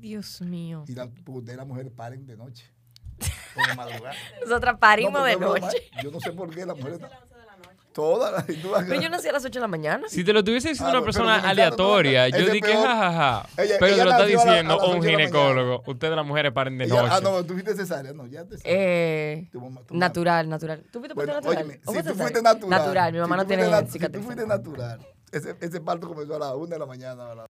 Ay, Dios mío. Y la, porque ustedes las mujeres paren de noche. O de madrugada. Nosotras parimos No, de porque es broma, noche. Yo no sé por qué las mujeres. Todas las. Pero yo nací a las 8 de la mañana. Si te lo estuviese diciendo Ah, una pero persona aleatoria, no, yo dije, jajaja. Ella- Pero ella te lo está nació a la- a diciendo un de ginecólogo. Ustedes las mujeres paren de Ella- noche. ah, no, tú fuiste cesárea, no, ya te Eh, Tu mamá- tu mamá- natural, natural. ¿Tú fuiste Bueno, natural? óyeme, ¿O si tú fuiste natural. Natural, mi mamá si no tiene nat- Si tú cicatriz. fuiste natural, ese, ese parto comenzó a las 1 de la mañana. la-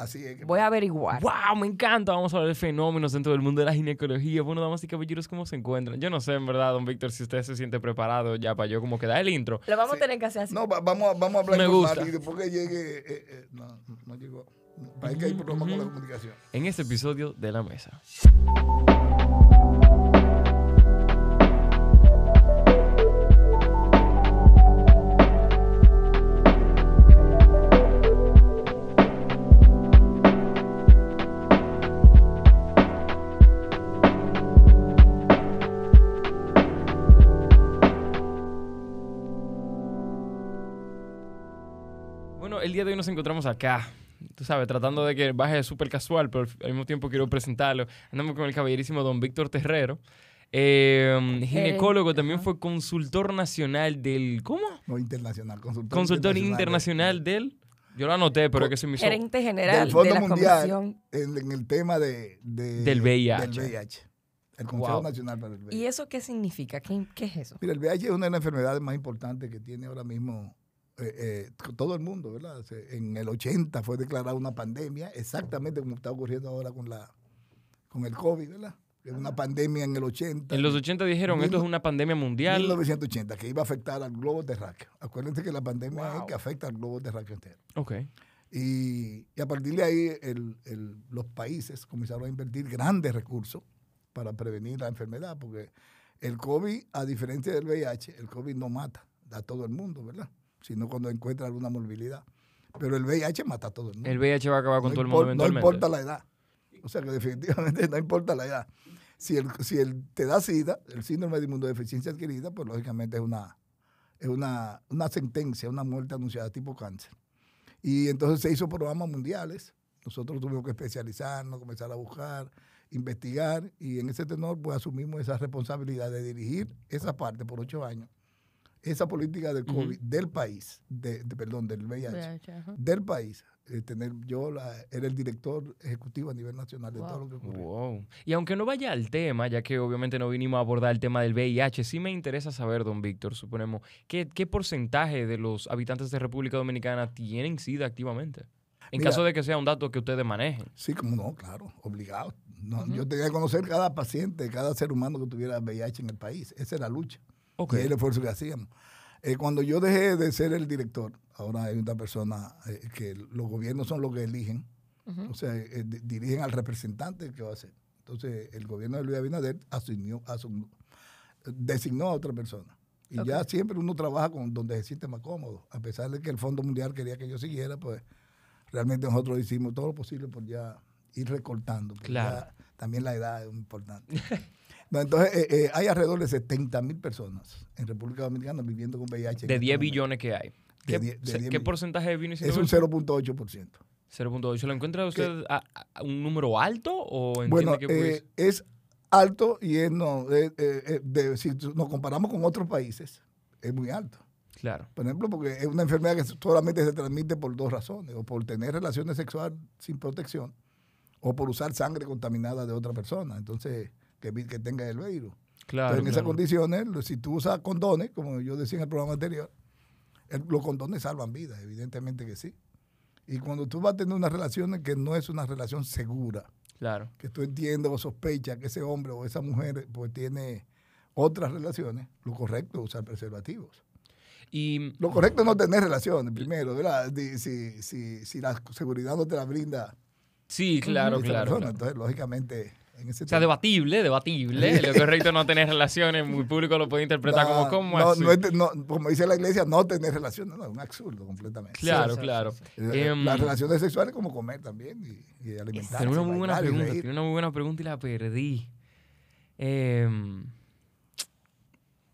Así es que. Voy a averiguar. ¡Wow! Me encanta. Vamos a hablar de fenómenos dentro del mundo de la ginecología. Bueno, damas y caballeros, ¿cómo se encuentran? Yo no sé, en verdad, don Víctor, si usted se siente preparado ya para yo como que da el intro. Lo vamos Sí. a tener que hacer así. No, va- vamos, a- vamos a hablar Me informal gusta. y después que llegue. eh, eh, no, no llegó. Parece que hay problemas con la comunicación. En este episodio de La Mesa. El día de hoy nos encontramos acá. Tú sabes, tratando de que baje súper casual, pero al mismo tiempo quiero presentarlo. Andamos con el caballerísimo don Víctor Terrero. eh, ginecólogo, también fue consultor nacional del... ¿Cómo? No internacional, consultor, Consultor internacional del... Yo lo anoté, pero es que se me hizo... Gerente general del Fondo de la Mundial Comisión. en, en el tema de, de- Del VIH. del VIH. El Consejo Wow. Nacional para el VIH. ¿Y eso qué significa? ¿Qué, qué es eso? Mira, el VIH es una de las enfermedades más importantes que tiene ahora mismo eh, eh, todo el mundo, ¿verdad? En el 80 fue declarada una pandemia, exactamente como está ocurriendo ahora con la con el COVID, ¿verdad? Es una pandemia en el 80. En los 80 dijeron, esto es una pandemia mundial. 1980, que iba a afectar al globo terráqueo. Acuérdense que la pandemia es Wow. que afecta al globo terráqueo entero. Ok. Y, y a partir de ahí el- el- los países comenzaron a invertir grandes recursos para prevenir la enfermedad, porque el COVID, a diferencia del VIH, el COVID no mata a todo el mundo, ¿verdad? Sino cuando encuentra alguna morbilidad. Pero el VIH mata a todo el mundo. El VIH va a acabar con no, todo el mundo no eventualmente. importa la edad. O sea que definitivamente no importa la edad. Si, el, si el, te da SIDA, el síndrome de inmunodeficiencia adquirida, pues lógicamente es una, es una, una sentencia, una muerte anunciada tipo cáncer. Y entonces se hizo programas mundiales. Nosotros tuvimos que especializarnos, comenzar a buscar, investigar y en ese tenor pues asumimos esa responsabilidad de dirigir esa parte por ocho años, esa política del COVID del país, de, de- perdón, del VIH, del país. eh, tener, yo la- era el director ejecutivo a nivel nacional de Wow. todo lo que ocurrió. Wow. Y aunque no vaya al tema, ya que obviamente no vinimos a abordar el tema del VIH, sí me interesa saber, don Víctor, suponemos, ¿qué, qué porcentaje de los habitantes de República Dominicana tienen SIDA activamente? En Mira. caso de que sea un dato que ustedes manejen. Sí, como no, claro, obligado. No, Yo tenía que conocer cada paciente, cada ser humano que tuviera VIH en el país. Esa era la lucha. Ok. Y es el esfuerzo que hacíamos. Eh, cuando yo dejé de ser el director, ahora hay una persona eh, que los gobiernos son los que eligen, o sea, eh, di- dirigen al representante que va a hacer. Entonces, el gobierno de Luis Abinader asumió, asum- designó a otra persona. Y ya siempre uno trabaja con donde se siente más cómodo. A pesar de que el Fondo Mundial quería que yo siguiera, pues realmente nosotros hicimos todo lo posible por ya ir recortando. porque Claro. ya también la edad es importante. Entonces, eh, eh, hay alrededor de 70 mil personas en República Dominicana viviendo con VIH. De este 10 momento. billones que hay. De ¿Qué, de se- 10 qué porcentaje vino Es siendo un eso? 0.8%. 0.8. ¿Lo encuentra usted a, a un número alto o entiende Bueno, que pues, eh, es alto y es no, eh, eh, eh, de- si nos comparamos con otros países, es muy alto. Claro. Por ejemplo, porque es una enfermedad que solamente se transmite por dos razones, o por tener relaciones sexuales sin protección, o por usar sangre contaminada de otra persona, entonces que, que tenga el virus. Claro. Entonces, en esas condiciones, si tú usas condones, como yo decía en el programa anterior, el- los condones salvan vidas, evidentemente que sí. Y cuando tú vas a tener una relación que no es una relación segura, Claro. que tú entiendes o sospechas que ese hombre o esa mujer pues tiene otras relaciones, lo correcto es usar preservativos. Y Lo correcto es no tener relaciones, primero, ¿verdad? Si, si, si la seguridad no te la brinda sí, claro, esa claro. persona, claro. entonces, lógicamente, en ese O sea, tema- debatible, debatible. Lo correcto es no tener relaciones. Muy público lo puede interpretar como, No, ¿cómo no, como dice la iglesia, no tener relaciones, no, es un absurdo completamente. Claro, Sí, claro. sí, Eh, Em, Las relaciones sexuales como comer también y, y alimentarse. Tengo una muy buena pregunta. Tengo una muy buena pregunta y la perdí. Em,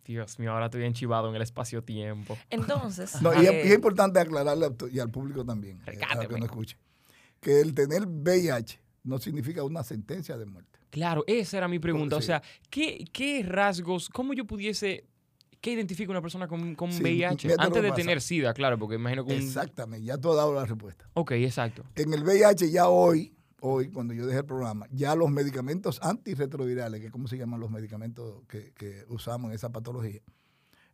Dios mío, ahora estoy enchivado en el espacio-tiempo. Entonces, No, y, es, eh, y es importante aclararle a y al público también, eh, los que no escuchen, que el tener VIH no significa una sentencia de muerte. Claro, esa era mi pregunta. O sea, ¿qué, qué rasgos, cómo yo pudiese, qué identifica una persona con, con Sí, VIH? Antes de tener SIDA, claro, porque imagino que un... Exactamente, ya tú has dado la respuesta. Ok, exacto. En el VIH ya hoy, hoy, cuando yo dejé el programa, ya los medicamentos antirretrovirales, que es como se llaman los medicamentos que, que usamos en esa patología,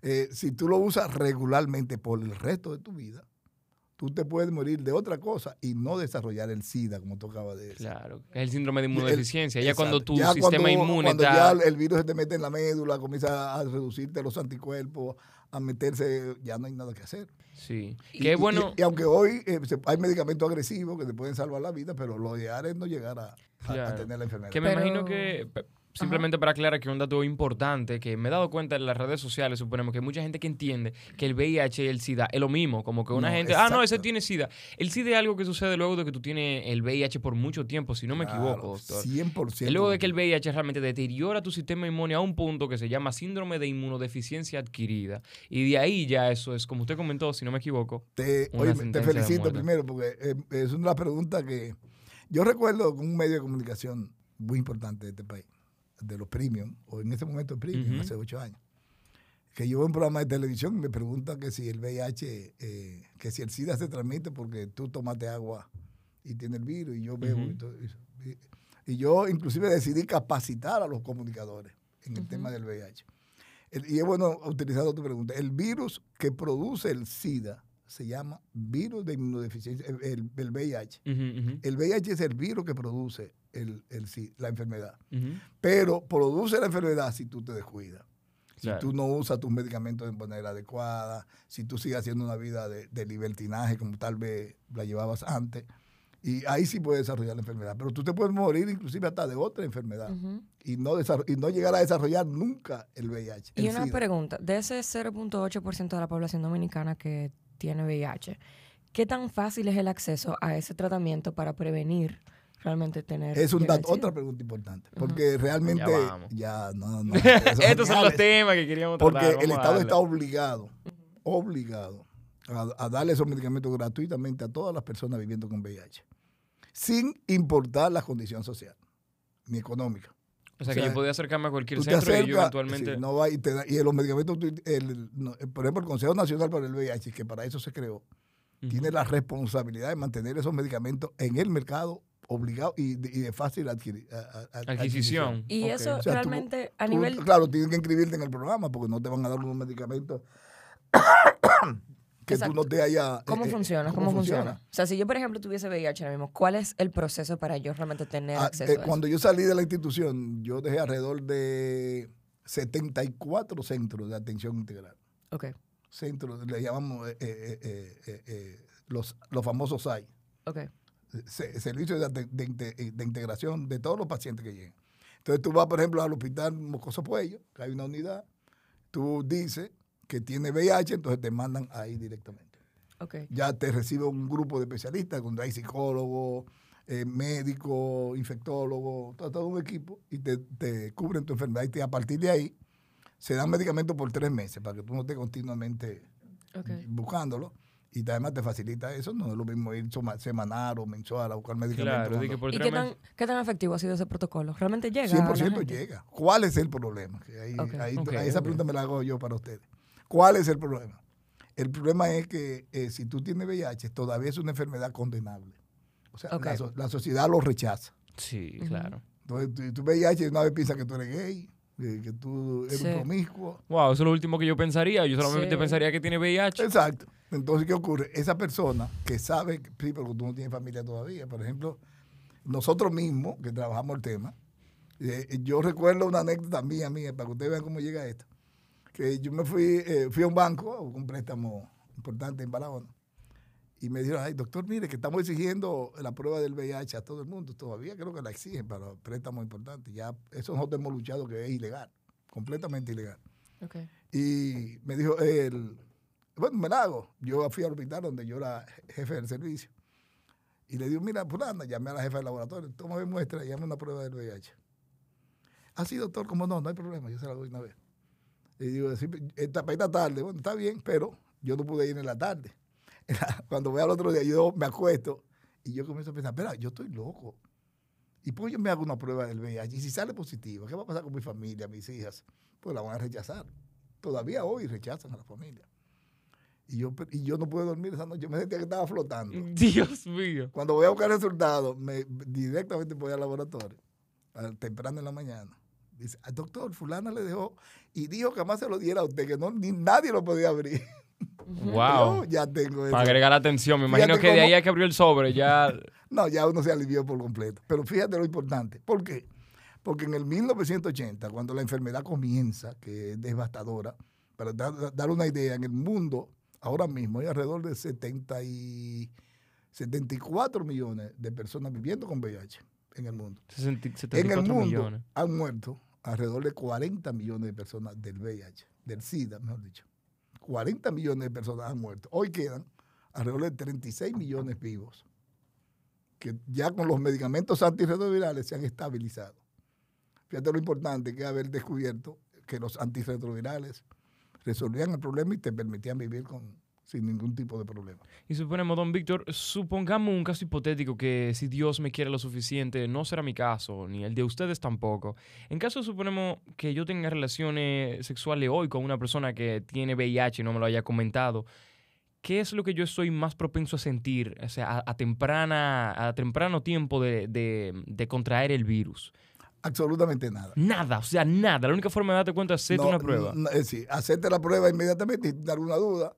eh, si tú lo usas regularmente por el resto de tu vida, tú te puedes morir de otra cosa y no desarrollar el SIDA, como tú acabas de decir. Claro. Es el síndrome de El- inmunodeficiencia. ya cuando tu Ya sistema cuando- inmune cuando está... ya el virus se te mete en la médula, comienza a reducirte los anticuerpos, a meterse, ya no hay nada que hacer. Sí. Y- Qué y- bueno... Y, aunque hoy eh, hay medicamentos agresivos que te pueden salvar la vida, pero lo ideal es no llegar a, a- a Claro. tener la enfermedad. Que me Pero- imagino que, simplemente para aclarar que un dato importante, que me he dado cuenta en las redes sociales, suponemos que hay mucha gente que entiende que el VIH y el SIDA es lo mismo, como que una No, gente, ah, no, ese tiene SIDA. El SIDA es algo que sucede luego de que tú tienes el VIH por mucho tiempo, si no me Claro, equivoco, doctor. 100%. Es luego de que el VIH realmente deteriora tu sistema inmune a un punto que se llama síndrome de inmunodeficiencia adquirida. Y de ahí ya eso es, como usted comentó, si no me equivoco. te, oye, te felicito primero porque eh, es una pregunta que yo recuerdo con un medio de comunicación muy importante de este país, de los premium, o en ese momento el premium, Ujú. hace ocho años, que yo veo un programa de televisión y me preguntan que si el VIH, eh, que si el SIDA se transmite porque tú tomaste agua y tienes el virus y yo bebo y todo eso. Y, y yo inclusive decidí capacitar a los comunicadores en el tema del VIH. El- y es bueno utilizar tu pregunta. El virus que produce el SIDA se llama virus de inmunodeficiencia, el, el- el VIH. El VIH es el virus que produce el, el la enfermedad. Pero produce la enfermedad si tú te descuidas. Si Claro. tú no usas tus medicamentos de manera adecuada, si tú sigues haciendo una vida de, de libertinaje como tal vez la llevabas antes, y ahí sí puedes desarrollar la enfermedad. Pero tú te puedes morir inclusive hasta de otra enfermedad y, no y no llegar a desarrollar nunca el VIH. Y el una SIDA. pregunta, de ese 0.8% de la población dominicana que tiene VIH, ¿qué tan fácil es el acceso a ese tratamiento para prevenir realmente tener Es un dato- otra pregunta importante, porque realmente Ya vamos. ya no, no, Estos son los temas que queríamos Porque tratar. el vamos a Estado está obligado, obligado a, a darle esos medicamentos gratuitamente a todas las personas viviendo con VIH, sin importar la condición social ni económica. O sea, o que sea, yo podía acercarme a cualquier centro y yo eventualmente... sí, no va y, te da- y los medicamentos, tú- el- no, por ejemplo, el Consejo Nacional para el VIH, que para eso se creó, Ujú. tiene la responsabilidad de mantener esos medicamentos en el mercado obligado y de, y de fácil adquiri- a- a- a- Adquisición. Y eso O sea, tú- realmente a Tú, nivel... Claro, tienen que inscribirte en el programa porque no te van a dar unos medicamentos que Exacto. tú no te haya... ¿Cómo eh, eh, funciona? ¿Cómo, funciona? O sea, si yo, por ejemplo, tuviese VIH ahora mismo, ¿cuál es el proceso para yo realmente tener Ah, acceso eh, a eso? cuando yo salí de la institución, yo dejé alrededor de 74 centros de atención integral. Ok, Centros, le llamamos eh, eh, eh, eh, eh, los, los famosos SAI. ok. Se- servicios de, ate- de inte- de integración de todos los pacientes que llegan. Entonces tú vas, por ejemplo, al hospital Mocoso Puello, que hay una unidad, tú dices que tiene VIH, entonces te mandan ahí directamente. Ok. Ya te recibe un grupo de especialistas, donde hay psicólogos, eh, médicos, infectólogos, todo, todo un equipo, y te, te cubren tu enfermedad. Y te- a partir de ahí se dan medicamentos por tres meses para que tú no estés continuamente buscándolo. Y además te facilita eso, no es lo mismo ir soma- semanal o mensual a buscar medicamentos. Claro, cuando- ¿Y qué tan, qué tan efectivo ha sido ese protocolo? ¿Realmente llega? a la 100% gente? llega. ¿Cuál es el problema? Que ahí- ahí- ahí esa pregunta me la hago yo para ustedes. ¿Cuál es el problema? El problema es que eh, si tú tienes VIH, todavía es una enfermedad condenable. O sea, la, so- la sociedad lo rechaza. Sí, claro. Entonces, tú, tú VIH y una vez piensas que tú eres gay, eh, que tú eres Sí. un promiscuo. Wow, eso es lo último que yo pensaría. Yo solamente Sí. pensaría que tiene VIH. Exacto. Entonces, ¿qué ocurre? Esa persona que sabe, sí, pero tú no tienes familia todavía, por ejemplo, nosotros mismos que trabajamos el tema, eh, yo recuerdo una anécdota mía, mía, para que ustedes vean cómo llega esto, que yo me fui, eh, fui a un banco, un préstamo importante en Barahona, y me dijeron, ay, doctor, mire, que estamos exigiendo la prueba del VIH a todo el mundo, todavía creo que la exigen para préstamos importantes, ya eso nosotros hemos luchado que es ilegal, completamente ilegal. Ok. Y me dijo, el, bueno, me la hago. Yo fui al hospital donde yo era jefe del servicio. Y le digo, mira, fulana, llamé a la jefa del laboratorio, toma mi muestra y llame una prueba del VIH. Así, doctor, como no, no hay problema, yo se la doy una vez. Y digo, esta, esta tarde, bueno, está bien, pero yo no pude ir en la tarde. Cuando voy al otro día, yo me acuesto Y yo comienzo a pensar, espera, yo estoy loco. Y pues yo me hago una prueba del VIH. Y si sale positivo, ¿qué va a pasar con mi familia, mis hijas? Pues la van a rechazar. Todavía hoy rechazan a la familia. Y yo, y yo no pude dormir esa noche. Yo me sentía que estaba flotando. Dios mío. Cuando voy a buscar resultados, me, directamente voy al laboratorio, temprano en la mañana. Dice, al doctor, fulana le dejó y dijo que más se lo diera a usted, que no, ni nadie lo podía abrir. Wow. ya tengo eso. Para agregar la atención, me imagino que de ahí hay que abrió el sobre, ya. no, ya uno se alivió por completo. Pero fíjate lo importante. ¿Por qué? Porque en el 1980, cuando la enfermedad comienza, que es devastadora, para dar, dar una idea, en el mundo ahora mismo hay alrededor de 70 y 74 millones de personas viviendo con VIH en el mundo. en el mundo han muerto alrededor de 40 millones de personas del VIH, del SIDA, mejor dicho. 40 millones de personas han muerto. Hoy quedan alrededor de 36 millones vivos, que ya con los medicamentos antirretrovirales se han estabilizado. Fíjate lo importante que es haber descubierto que los antirretrovirales resolvían el problema y te permitían vivir con, sin ningún tipo de problema. Y suponemos, don Víctor, supongamos un caso hipotético que si Dios me quiere lo suficiente, no será mi caso, ni el de ustedes tampoco. En caso suponemos que yo tenga relaciones sexuales hoy con una persona que tiene VIH y no me lo haya comentado, ¿qué es lo que yo estoy más propenso a sentir o sea, a, temprana, a temprano tiempo de, de contraer el virus? Absolutamente nada. Nada, o sea, nada. La única forma de darte cuenta es hacerte una prueba. es decir, hacerte la prueba inmediatamente y dar una duda.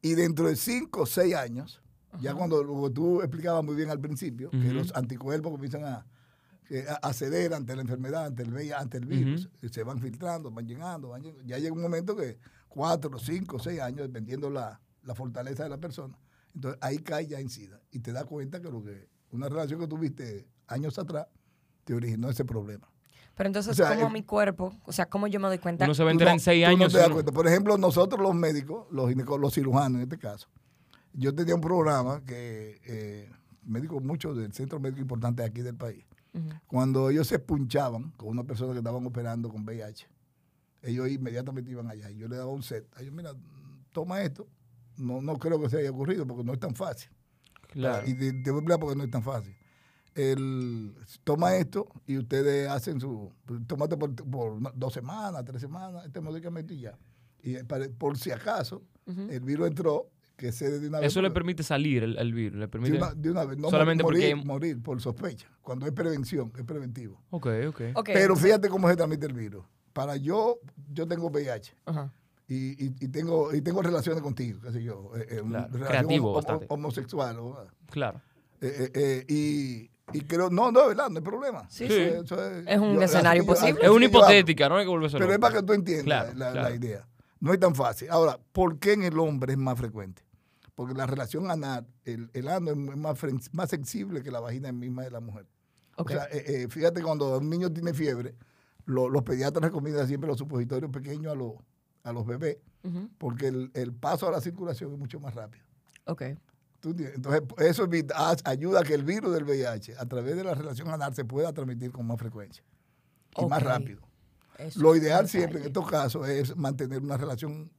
Y dentro de cinco o seis años, ya cuando tú explicabas muy bien al principio, que los anticuerpos comienzan a, a, ceder ante la enfermedad, ante el ante el virus, se van filtrando, van llegando, van llegando. Ya llega un momento que cuatro, cinco, seis años, dependiendo la, la fortaleza de la persona, entonces ahí cae ya en SIDA y te das cuenta que lo que una relación que tuviste años atrás te originó ese problema. Pero entonces, ¿cómo mi cuerpo, o sea, cómo yo me doy cuenta? Uno se va a enterar en seis años. No te das cuenta. Por ejemplo, nosotros los médicos, los, los cirujanos en este caso, yo tenía un programa que eh, médicos muchos del centro médico importante aquí del país, cuando ellos se punchaban con una persona que estaban operando con VIH, ellos inmediatamente iban allá. Y yo le daba un set. Ellos, mira, toma esto. No, no creo que se haya ocurrido porque no es tan fácil. Claro. Y te, te voy a porque no es tan fácil el, toma esto y ustedes hacen su, tómate por, dos semanas, tres semanas, este medicamento y ya. Y por si acaso el virus entró, que se de una vez. Eso le permite salir el, virus, le permite. De una, vez, no solamente morir, porque... morir por sospecha, cuando es prevención, es preventivo. Ok, ok. okay Pero fíjate cómo se transmite el virus. Para yo, yo tengo VIH. Y, y, tengo, y tengo relaciones contigo, qué sé yo. Eh, eh Creativo, homosexual. Claro. Eh, eh, y y creo, no, no, ¿verdad? No hay problema. Sí, sí. es, un escenario posible. Es una hipotética, no hay que volver Pero es para que tú entiendas la, idea. No es tan fácil. Ahora, ¿por qué en el hombre es más frecuente? Porque la relación anal, el, el ano es más, más sensible que la vagina misma de la mujer. O sea, eh, eh, fíjate, cuando un niño tiene fiebre, los pediatras recomiendan siempre los supositorios pequeños a, los a los bebés, porque el, el paso a la circulación es mucho más rápido. Ok. Entonces, eso ayuda a que el virus del VIH, a través de la relación anal, se pueda transmitir con más frecuencia y más rápido. Lo ideal siempre en estos casos es mantener una relación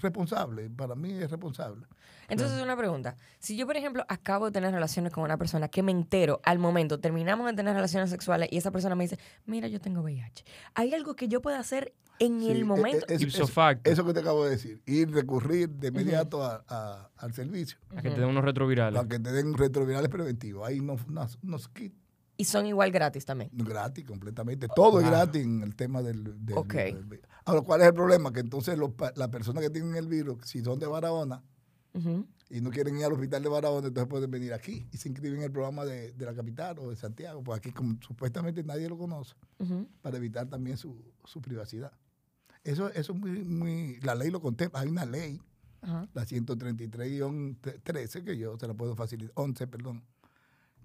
responsable. Para mí es responsable. Entonces, una pregunta. Si yo, por ejemplo, acabo de tener relaciones con una persona que me entero al momento, terminamos de tener relaciones sexuales y esa persona me dice, mira, yo tengo VIH. ¿Hay algo que yo pueda hacer en el e, momento? E, eso que te acabo de decir. Ir, recurrir de inmediato al servicio. A que te den unos retrovirales. A que te den retrovirales preventivos. Ahí nos, nos, kits. Y son igual gratis también. Gratis, completamente. Todo es gratis en el tema del, del, Ahora, ¿cuál es el problema? Que entonces las personas que tienen el virus, si son de Barahona y no quieren ir al hospital de Barahona, entonces pueden venir aquí y se inscriben en el programa de, la capital o de Santiago, pues aquí como supuestamente nadie lo conoce, para evitar también su, privacidad. Eso, eso es muy, muy, la ley lo contempla, hay una ley, la 133-13, que yo se la puedo facilitar, 11, perdón,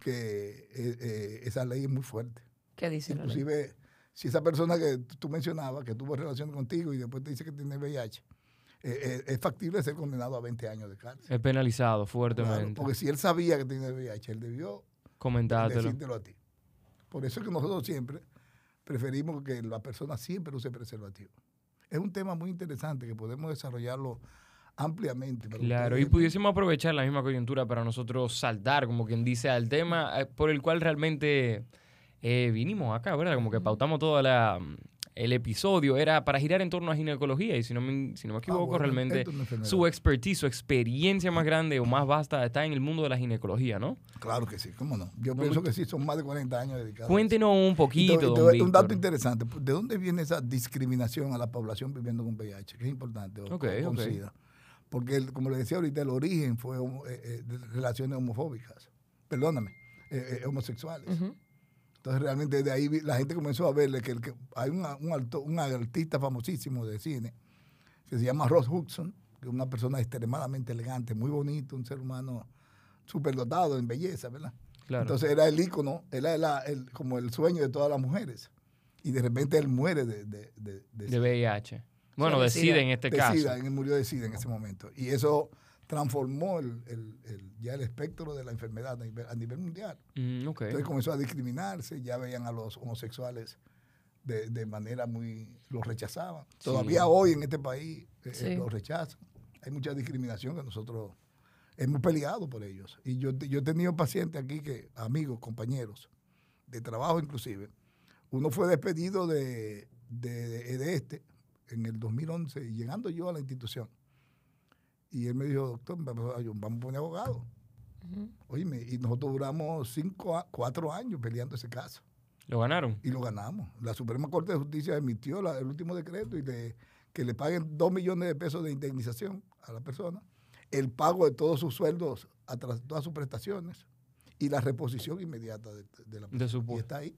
que eh, eh, esa ley es muy fuerte. ¿Qué dice Inclusive, la ley? si esa persona que tú mencionabas, que tuvo relación contigo y después te dice que tiene VIH, eh, eh, es factible ser condenado a 20 años de cárcel. Es penalizado fuertemente. porque si él sabía que tiene VIH, él debió comentártelo decírtelo a ti. Por eso es que nosotros siempre preferimos que la persona siempre use preservativo. Es un tema muy interesante que podemos desarrollarlo ampliamente. Claro, y pudiésemos aprovechar la misma coyuntura para nosotros saltar, como quien dice, al tema eh, por el cual realmente eh, vinimos acá, ¿verdad? Como que pautamos todo la, el episodio, era para girar en torno a ginecología, y si no me, si no me Ah, equivoco, bueno, realmente es su expertise, su experiencia más grande o más vasta está en el mundo de la ginecología, ¿no? Claro que sí, cómo no. Yo No, pienso que sí, son más de 40 años dedicados. a eso. Cuéntenos un poquito, te don un dato interesante. ¿De dónde viene esa discriminación a la población viviendo con VIH? Que es importante. o con. SIDA. Porque, el- como le decía ahorita, el origen fue eh, eh, de relaciones homofóbicas. Perdóname, eh, eh, homosexuales. Entonces, realmente de ahí la gente comenzó a verle que, el que hay una- un, alto- un artista famosísimo de cine que se llama Ross Hudson, que es una persona extremadamente elegante, muy bonito, un ser humano superdotado en belleza, ¿verdad? Claro. Entonces era el ícono, era la- el- como el sueño de todas las mujeres. Y de repente él muere de, de, de- de VIH. Bueno, de decide en este caso. Él murió de SIDA en ese momento. Y eso transformó el, el- el- ya el espectro de la enfermedad a nivel, a nivel mundial. Mm. Entonces comenzó a discriminarse, ya veían a los homosexuales de, de manera muy... los rechazaban. Sí. Todavía hoy en este país eh, eh, Sí. los rechazan. Hay mucha discriminación que nosotros hemos peleado por ellos. Y yo, yo he tenido pacientes aquí que, amigos, compañeros, de trabajo inclusive, uno fue despedido de, de, de- de este en el 2011, llegando yo a la institución. Y él me dijo, doctor, vamos a a poner abogado. Ujú. Oíme, y nosotros duramos cinco, a- cuatro años peleando ese caso Lo ganaron. y lo ganamos. La Suprema Corte de Justicia emitió la- el último decreto y le- que le paguen dos millones de pesos de indemnización a la persona, el pago de todos sus sueldos, atrás, todas sus prestaciones y la reposición inmediata de, de la De su Y está ahí.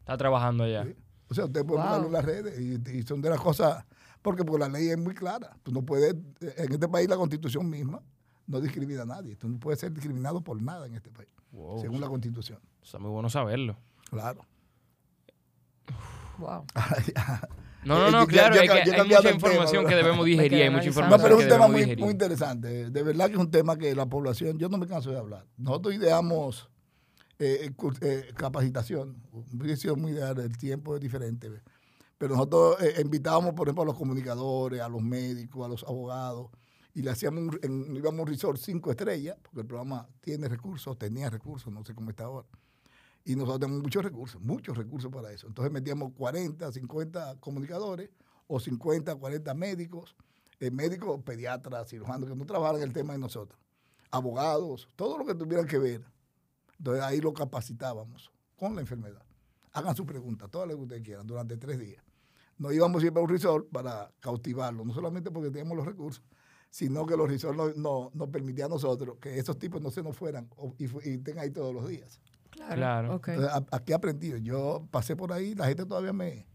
Está trabajando allá. ¿sí? O sea, usted puede Wow. buscarlo en las redes y, y son de las cosas, porque, porque la ley es muy clara. Tú no puedes, en este país la constitución misma no discrimina a nadie. Tú no puedes ser discriminado por nada en este país, Wow. según la constitución. Está muy bueno saberlo. Claro. Wow. No, no, Eh, no, claro, ya- ya hay mucha tema, información que debemos Me digerir, hay mucha analizando. No, información pero es un tema muy, muy interesante. De verdad que es un tema que la población, yo no me canso de hablar. Nosotros ideamos eh, cur- eh, capacitación. Hubiese sido muy ideal, el tiempo es diferente. Pero nosotros eh, invitábamos, por ejemplo, a los comunicadores, a los médicos, a los abogados, y le hacíamos un, íbamos un resort cinco estrellas, porque el programa tiene recursos, tenía recursos, no sé cómo está ahora. Y nosotros tenemos muchos recursos, muchos recursos para eso. Entonces metíamos 40, 50 comunicadores o 50, 40 médicos, eh, médicos, pediatras, cirujanos, que no trabajaran el tema de nosotros, abogados, todo lo que tuvieran que ver. Entonces ahí lo capacitábamos con la enfermedad. Hagan sus preguntas, todas las que ustedes quieran, durante tres días. Nos íbamos siempre a un resort para cautivarlo, no solamente porque teníamos los recursos, sino que los resorts nos no, nos permitían a nosotros que esos tipos no se nos fueran o- y, y estén ahí todos los días. Claro. Claro. Entonces, aquí he aprendido. Yo pasé por ahí, la gente todavía me.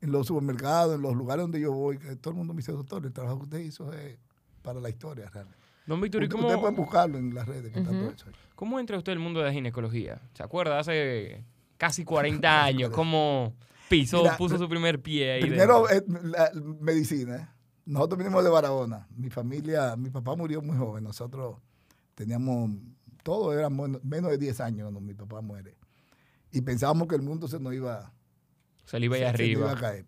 En los supermercados, en los lugares donde yo voy, que todo el mundo me dice, doctor, el trabajo que usted hizo es para la historia realmente. Don Víctor, ¿y cómo, Ustedes pueden buscarlo en las redes, que está Ujú. todo eso ahí. cómo entra usted al mundo de la ginecología? ¿Se acuerda? Hace casi 40 años, ¿cómo pisó, Mira, puso su primer pie ahí? Primero, eh, la medicina. ¿eh? Nosotros vinimos de Barahona. Mi familia, mi papá murió muy joven. Nosotros teníamos, todos éramos menos de 10 años cuando mi papá muere. Y pensábamos que el mundo se nos iba, Se le iba ahí se- se nos arriba. iba a caer.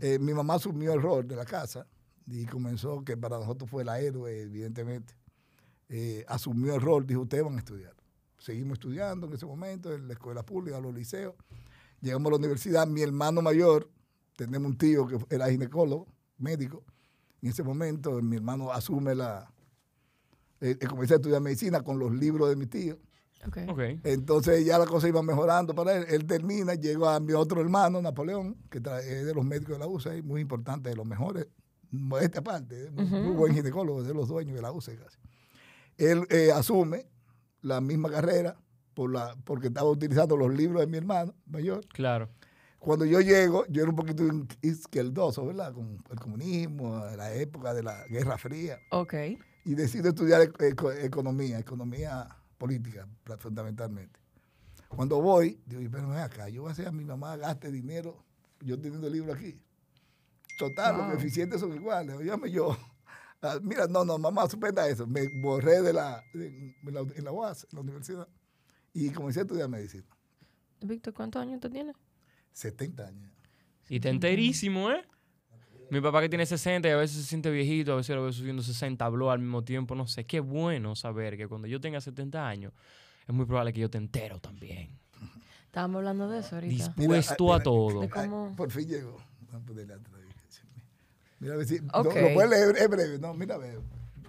Eh, mi mamá asumió el rol de la casa y comenzó, que para nosotros fue la héroe, evidentemente. Eh, asumió el rol, dijo, ustedes van a estudiar. Seguimos estudiando en ese momento, en la escuela pública, los liceos. Llegamos a la universidad, mi hermano mayor, tenemos un tío que era ginecólogo, médico. En ese momento mi hermano asume la... Eh, eh, comencé a estudiar medicina con los libros de mi tío. Ok. Ok. Entonces ya la cosa iba mejorando para él. Él termina, llegó a mi otro hermano, Napoleón, que es de los médicos de la UCE, muy importante, de los mejores, modesta aparte, muy, muy buen ginecólogo, de los dueños de la UCE casi. Él eh, asume la misma carrera por la, porque estaba utilizando los libros de mi hermano mayor. Claro. Cuando yo llego, yo era un poquito izquierdoso, ¿verdad? Con el comunismo, la época de la Guerra Fría Ok. y decido estudiar eco- eco- economía, economía política fundamentalmente. Cuando voy, digo, pero ven acá, yo voy a hacer a mi mamá gaste dinero, yo teniendo el libro aquí. Total, los coeficientes son iguales. Óyame yo, ah, mira, no, no, mamá, suspenda eso. Me borré de la, de- en la, en la UAS, en la universidad, y comencé a estudiar medicina. Víctor, ¿cuántos años usted tiene? 70 años. Y está enterísimo, ¿eh? Mi papá que tiene 60 y a veces se siente viejito, a veces lo veo subiendo 60, habló al mismo tiempo, no sé. Qué bueno saber que cuando yo tenga 70 años, es muy probable que yo te entero también. Estábamos hablando de eso ahorita. Dispuesto Mira, a mira, todo. Por fin llegó. Vamos a ponerle atrás. Mira, a ver si. no, Ok. lo puedes leer, es breve. No, mira, a ver.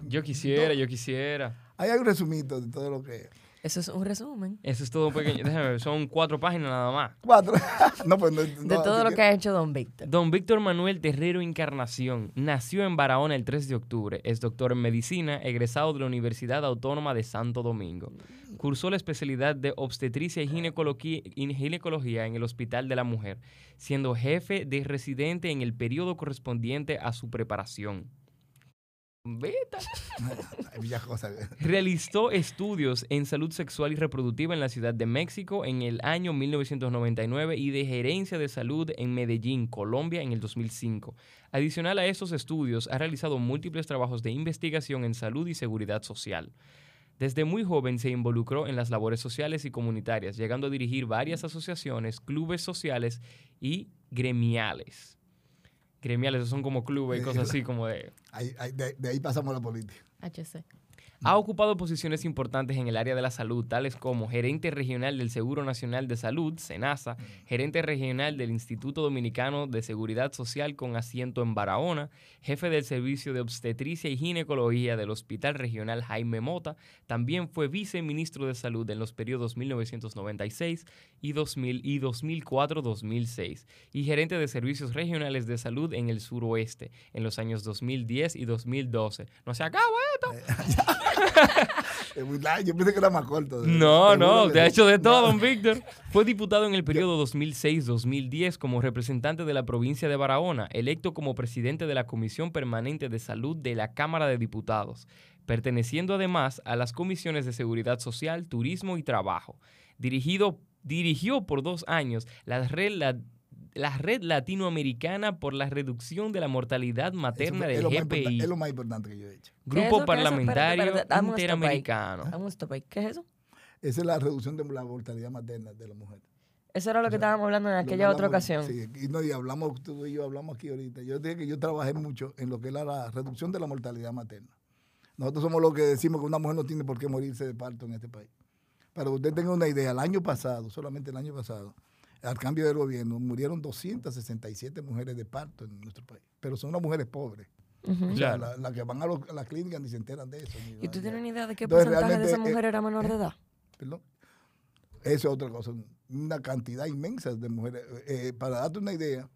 Yo quisiera, yo quisiera. Ahí hay un resumito de todo lo que. Eso es un resumen Eso es todo pequeño. Déjame ver, son cuatro páginas nada más. Cuatro. no, pues no. de no, todo así lo que- que ha hecho Don Víctor. Don Víctor Manuel Terrero Encarnación nació en Barahona el 3 de octubre. Es doctor en medicina, egresado de la Universidad Autónoma de Santo Domingo. Cursó la especialidad de obstetricia y ginecología, y ginecología en el Hospital de la Mujer, siendo jefe de residente en el periodo correspondiente a su preparación. Beta. Realizó estudios en salud sexual y reproductiva en la Ciudad de México en el año 1999 y de gerencia de salud en Medellín, Colombia, en el 2005. Adicional a esos estudios, ha realizado múltiples trabajos de investigación en salud y seguridad social. Desde muy joven se involucró en las labores sociales y comunitarias, llegando a dirigir varias asociaciones, clubes sociales y gremiales. Gremiales, son como clubes y cosas así como de... Ahí- ahí- de, de ahí pasamos a la política. HC. Ha ocupado posiciones importantes en el área de la salud, tales como gerente regional del Seguro Nacional de Salud, SENASA, gerente regional del Instituto Dominicano de Seguridad Social con asiento en Barahona, jefe del Servicio de Obstetricia y Ginecología del Hospital Regional Jaime Mota, también fue viceministro de Salud en los periodos 1996 y, 2000 y 2004-2006, y gerente de Servicios Regionales de Salud en el suroeste en los años 2010 y 2012. No se acaba esto. Es muy largo. Yo pensé que era más corto. No, no, te ha hecho de todo, don Víctor. Fue diputado en el periodo 2006-2010 como representante de la provincia de Barahona, electo como presidente de la Comisión Permanente de Salud de la Cámara de Diputados, perteneciendo además a las comisiones de Seguridad Social, Turismo y Trabajo. Dirigido, dirigió por dos años la la, la red latinoamericana por la reducción de la mortalidad Eso materna del GPI, es lo más importante que yo he hecho. ¿Qué es Grupo eso? ¿Qué es eso? Espérate, Parlamentario espérate, ahí. Interamericano. Dame un stop ahí. ¿Qué es eso? Esa es la reducción de la mortalidad materna de la mujer. Eso era lo que estábamos hablando en aquella que otra ocasión. Sí, y, no, y hablamos, tú y yo hablamos aquí ahorita. Yo dije que yo trabajé mucho en lo que es la, la reducción de la mortalidad materna. Nosotros somos los que decimos que una mujer no tiene por qué morirse de parto en este país. Para que usted tenga una idea, el año pasado, solamente el año pasado, al cambio del gobierno, murieron 267 mujeres de parto en nuestro país. Pero son las mujeres pobres. O sea, la- las que van a, los- a las clínicas ni se enteran de eso. ¿Y tú tienes una idea de qué Entonces, porcentaje de esa realmente, mujer era menor de edad? Perdón. Eso es otra cosa. Una cantidad inmensa de mujeres. Eh, para darte una idea,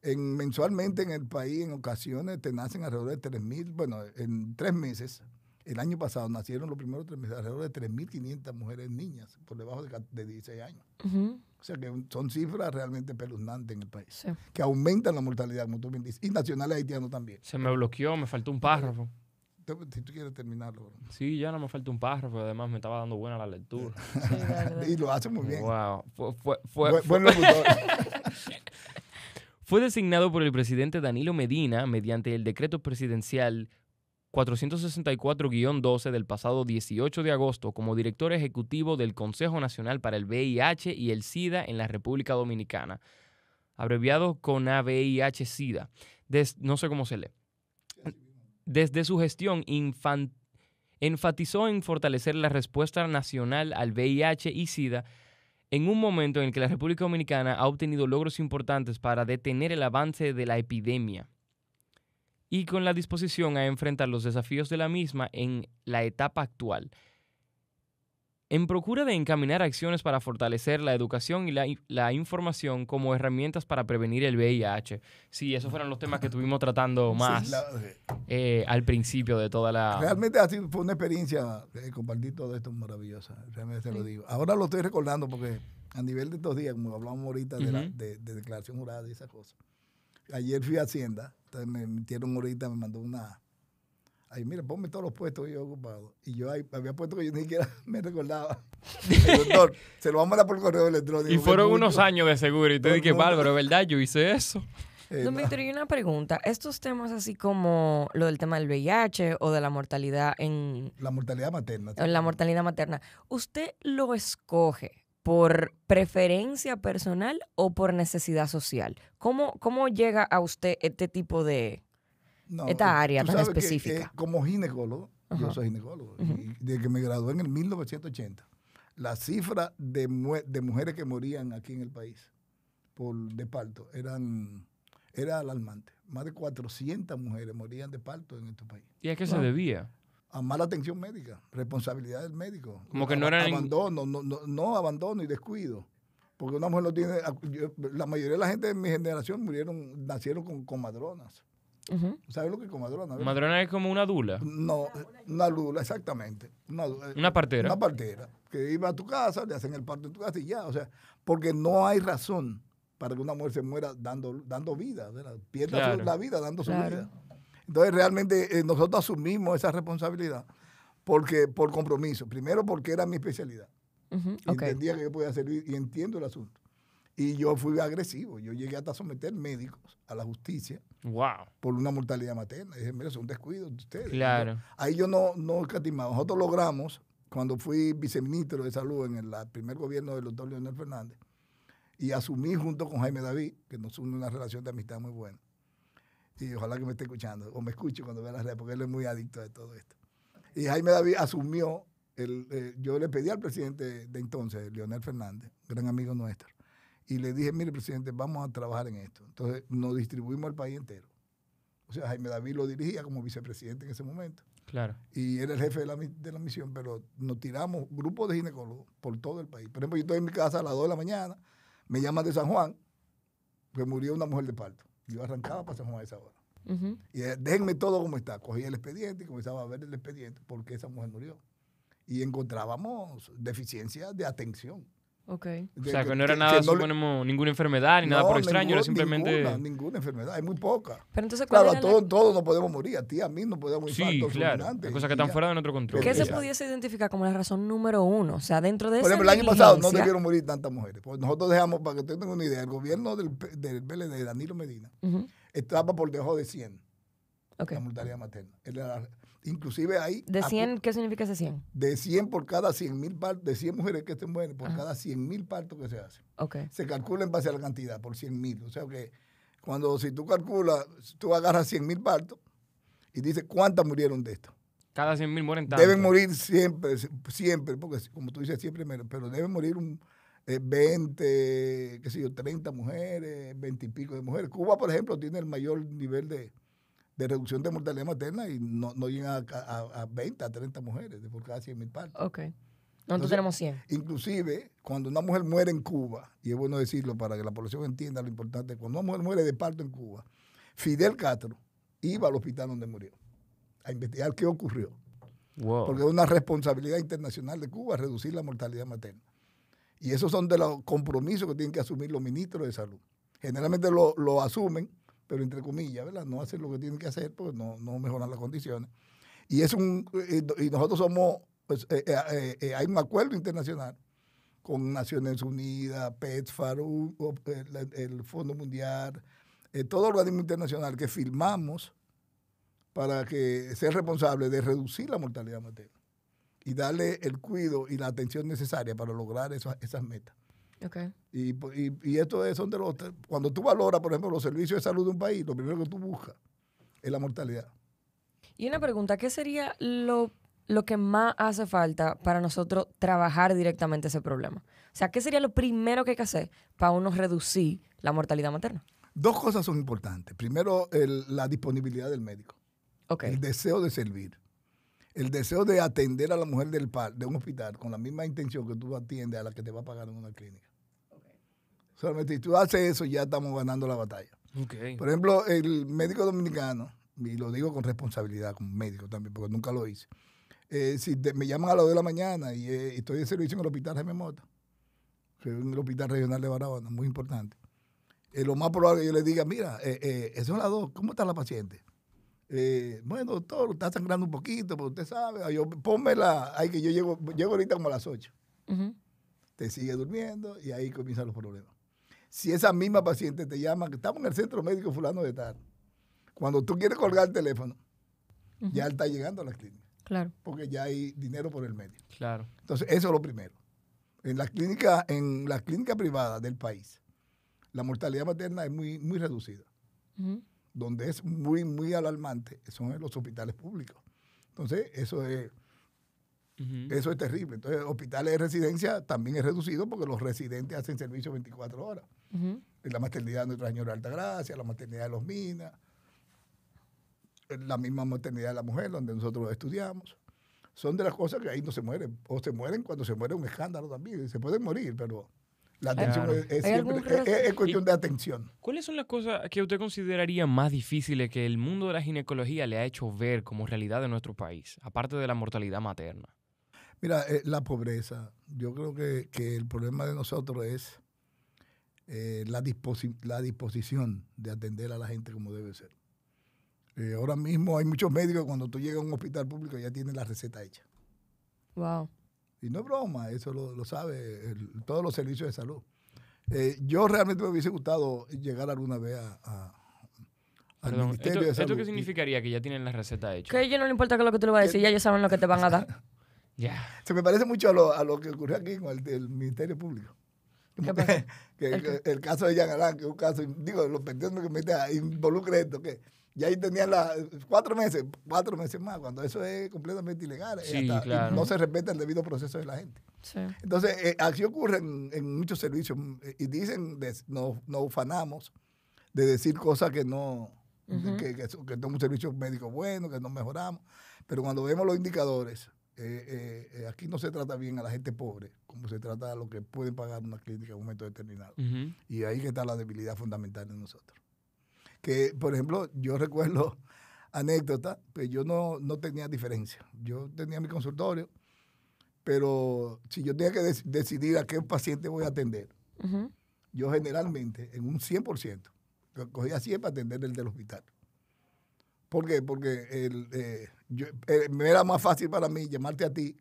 en, mensualmente en el país, en ocasiones, te nacen alrededor de 3.000, bueno, en tres meses, el año pasado nacieron los primeros tres meses alrededor de 3.500 mujeres niñas por debajo de, de 16 años. Ujú, O sea que son cifras realmente espeluznantes en el país, sí. que aumentan la mortalidad, como tú bien dices, y nacionales haitianos también. Se me bloqueó, me faltó un párrafo. Si tú quieres terminarlo. bro. Sí, ya no me falta un párrafo, además me estaba dando buena la lectura. Sí. Y lo hace muy bien. Wow. Fue, fue- fue- Buen- fue- buen locutor. fue designado por el presidente Danilo Medina mediante el decreto presidencial 464-12 del pasado 18 de agosto como director ejecutivo del Consejo Nacional para el VIH y el SIDA en la República Dominicana, abreviado CONAVIH-SIDA. Des- no sé cómo se lee. Desde su gestión enfatizó en fortalecer la respuesta nacional al VIH y SIDA en un momento en el que la República Dominicana ha obtenido logros importantes para detener el avance de la epidemia y con la disposición a enfrentar los desafíos de la misma en la etapa actual. En procura de encaminar acciones para fortalecer la educación y la, in- la información como herramientas para prevenir el VIH. Sí, esos fueron los temas que estuvimos tratando más La- eh, al principio de toda la... Realmente así fue una experiencia eh, compartir todo esto maravillosa, realmente te lo digo. Ahora lo estoy recordando porque a nivel de estos días, como hablamos ahorita de, la- de- de declaración jurada y esas cosas. Ayer fui a Hacienda, me metieron ahorita, me mandó una... Ay, mira, ponme todos los puestos que yo he ocupado. Y yo ahí había puesto que yo ni siquiera me recordaba. El doctor, se lo vamos a mandar por correo electrónico. Y fue fueron mucho. unos años de seguro y el dije, bárbaro, ¿verdad? Yo hice eso. Eh, Don no. Víctor, y una pregunta. Estos temas así como lo del tema del VIH o de la mortalidad en, La mortalidad materna. en la mortalidad materna, ¿usted lo escoge por preferencia personal o por necesidad social? ¿Cómo, cómo llega a usted este tipo de, No, esta eh, área tan que, específica? eh, como ginecólogo, yo soy ginecólogo, y desde que me gradué en el 1980, la cifra de, mujeres que morían aquí en el país por de parto eran era alarmante. Más de 400 mujeres morían de parto en este país. ¿Y a qué se debía? A mala atención médica, responsabilidad del médico. Como que no en- Abandono, no, no, no abandono y descuido. Porque una mujer no tiene... yo- la mayoría de la gente de mi generación murieron, nacieron con comadronas. ¿Sabes lo que es comadrona? verdad? Madrona es como una dula. No, una lula, exactamente. Una, eh, Una partera. Una partera. Que iba a tu casa, le hacen el parto en tu casa y ya. O sea, porque no hay razón para que una mujer se muera dando, dando vida, ¿verdad? Pierda su- Claro. la vida dando su Claro. vida. Entonces, realmente eh, nosotros asumimos esa responsabilidad porque por compromiso. Primero, porque era mi especialidad. Entendía que yo podía servir y entiendo el asunto. Y yo fui agresivo. Yo llegué hasta someter médicos a la justicia Wow. por una mortalidad materna. Y dije, mira, es un descuido de ustedes. Claro. Ahí yo no, no escatimaba. Nosotros logramos, cuando fui viceministro de Salud en el la- primer gobierno del doctor Leonel Fernández, y asumí junto con Jaime David, que nos une una relación de amistad muy buena. Y ojalá que me esté escuchando, o me escuche cuando vea las redes, porque él es muy adicto a todo esto. Y Jaime David asumió, el, eh, yo le pedí al presidente de entonces, Leonel Fernández, gran amigo nuestro, y le dije, mire, presidente, vamos a trabajar en esto. Entonces nos distribuimos el país entero. O sea, Jaime David lo dirigía como vicepresidente en ese momento Claro. y era el jefe de la, de la misión, pero nos tiramos grupos de ginecólogos por todo el país. Por ejemplo, yo estoy en mi casa a las 2 de la mañana, me llaman de San Juan, que murió una mujer de parto. Yo arrancaba para San Juan a esa hora. Ujú. Y eh, déjenme todo como está. Cogí el expediente y comenzaba a ver el expediente porque esa mujer murió. Y encontrábamos deficiencias de atención. Ok. O De sea, que, no era nada, no le- suponemos, ninguna enfermedad ni nada no, por extraño, era simplemente... Ninguna, ninguna enfermedad, hay muy poca. Pero entonces, ¿cuál Claro, la- todos todos nos podemos morir. A ti, a mí nos podemos Sí, infarto claro. Hay cosas que están fuera de nuestro control. ¿Qué se pudiese identificar como la razón número uno? O sea, dentro de Por esa ejemplo, el año pasado no debieron morir tantas mujeres. Pues nosotros dejamos, para que usted tenga una idea, el gobierno del, del PLD, Danilo Medina, Ujú, estaba por debajo de 100 ok. la mortalidad materna. Él era- inclusive ahí, ¿De acu- 100 qué significa ese 100? de 100 por cada 100 mil partos, de 100 mujeres que se mueren, por Ajá. cada 100 mil partos que se hacen. Ok. Se calcula en base a la cantidad, por 100 mil. O sea que cuando si tú calculas, tú agarras 100 mil partos y dices cuántas murieron de esto. Cada 100 mil mueren tanto. Deben morir siempre, siempre, porque como tú dices siempre, pero pero deben morir un, eh, 20, qué sé yo, 30 mujeres, 20 y pico de mujeres. Cuba, por ejemplo, tiene el mayor nivel de, de reducción de mortalidad materna y no, no llega a, a- a 20, a 30 mujeres de por cada 100 mil partos. Ok. Nosotros Entonces- tenemos 100. Inclusive, cuando una mujer muere en Cuba, y es bueno decirlo para que la población entienda lo importante, cuando una mujer muere de parto en Cuba, Fidel Castro iba al hospital donde murió a investigar qué ocurrió. Wow. Porque es una responsabilidad internacional de Cuba reducir la mortalidad materna. Y esos son de los compromisos que tienen que asumir los ministros de salud. Generalmente lo, lo asumen, pero entre comillas, ¿verdad? No hacen lo que tienen que hacer porque no, no mejoran las condiciones. Y es un eh, y nosotros somos, pues, eh, eh, hay un acuerdo internacional con Naciones Unidas, la- el Fondo Mundial, todo organismo internacional que firmamos para que sea responsable de reducir la mortalidad materna y darle el cuidado y la atención necesaria para lograr esas metas. Ok. Y, y, y esto es, son de los, cuando tú valoras, por ejemplo, los servicios de salud de un país, lo primero que tú buscas es la mortalidad. Y una pregunta, ¿qué sería lo, lo que más hace falta para nosotros trabajar directamente ese problema? O sea, ¿qué sería lo primero que hay que hacer para uno reducir la mortalidad materna? Dos cosas son importantes. Primero, el- la disponibilidad del médico, el deseo de servir, el deseo de atender a la mujer del par, de un hospital con la misma intención que tú atiendes a la que te va a pagar en una clínica. Solamente si tú haces eso, ya estamos ganando la batalla. Por ejemplo, el médico dominicano, y lo digo con responsabilidad como médico también, porque nunca lo hice. eh, si te- me llaman a las 2 de la mañana y eh, estoy de servicio en el hospital Jaime Mota, es un hospital regional de Barahona, muy importante, eh, lo más probable es que yo le diga, mira, eh, eh, eso es las 2, ¿cómo está la paciente? Bueno, doctor, está sangrando un poquito, pero usted sabe, Ay, yo, pónmela, ahí que yo llego, llego ahorita como a las 8 Ujú. te sigue durmiendo y ahí comienzan los problemas. Si esa misma paciente te llama, que estamos en el centro médico fulano de tal, cuando tú quieres colgar el teléfono, ya está llegando a la clínica, Claro. porque ya hay dinero por el medio. Claro. Entonces, eso es lo primero. En la clínica, en la clínica privada del país, la mortalidad materna es muy, muy reducida. Donde es muy, muy alarmante son en los hospitales públicos. Entonces, eso es, eso es terrible. Entonces, hospitales de residencia también es reducido porque los residentes hacen servicio 24 horas. La maternidad de Nuestra Señora de Altagracia, la maternidad de los Minas, la misma maternidad de la mujer, donde nosotros estudiamos. Son de las cosas que ahí no se mueren. O se mueren cuando se muere un escándalo también. Se pueden morir, pero la atención es, es, cuestión de atención. ¿Cuáles son las cosas que usted consideraría más difíciles que el mundo de la ginecología le ha hecho ver como realidad en nuestro país, aparte de la mortalidad materna? Mira, eh, la pobreza. Yo creo que, que, el problema de nosotros es eh, la, la disposición de atender a la gente como debe ser. Eh, ahora mismo hay muchos médicos cuando tú llegas a un hospital público ya tienen la receta hecha. Wow. Y no es broma, eso lo, lo sabe todos los servicios de salud. Eh, yo realmente me hubiese gustado llegar alguna vez a, al Ministerio de Salud. ¿Esto qué significaría que ya tienen la receta hecha? Que a ellos no le importa que lo que tú le vas a decir, ya ellos saben lo que te van a dar. ya. Se me parece mucho a lo, a lo que ocurrió aquí con el, Ministerio Público. Que, el, caso de Jean Alain, que es un caso, digo, los pendientes que mete involucra esto, que ya ahí tenían la, cuatro meses, cuatro meses más, cuando eso es completamente ilegal. Eh, no se respeta el debido proceso de la gente. Entonces, eh, así ocurre en, muchos servicios eh, y dicen, nos, ufanamos de decir cosas que no, que, que, un servicio médico bueno, que no mejoramos, pero cuando vemos los indicadores, aquí no se trata bien a la gente pobre, como se trata a los que pueden pagar una clínica en un momento determinado. Y ahí que está la debilidad fundamental de nosotros que, por ejemplo, yo recuerdo anécdota, pues yo no, no tenía diferencia. Yo tenía mi consultorio, pero si yo tenía que decidir a qué paciente voy a atender, yo generalmente, en un 100%, cogía 100 para atender el del hospital. ¿Por qué? Porque el, eh, eh, me era más fácil para mí llamarte a ti,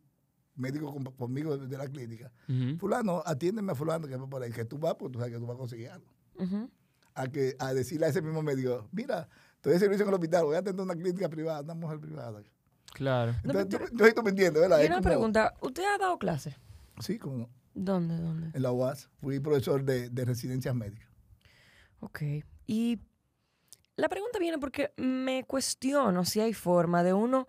médico conmigo de la clínica. Fulano, atiéndeme a fulano que va por ahí, que tú vas, pues tú sabes que tú vas a conseguir algo a, que, a decirle a ese mismo médico, mira, estoy de servicio en el hospital, voy a atender una clínica privada, una mujer privada. Claro. Entonces, yo, estoy mintiendo, ¿verdad? Y una pregunta, ¿usted ha dado clases? Sí, ¿cómo no? ¿Dónde, dónde? En la UAS. Fui profesor de, de residencias médicas. Ok. Y la pregunta viene porque me cuestiono si hay forma de uno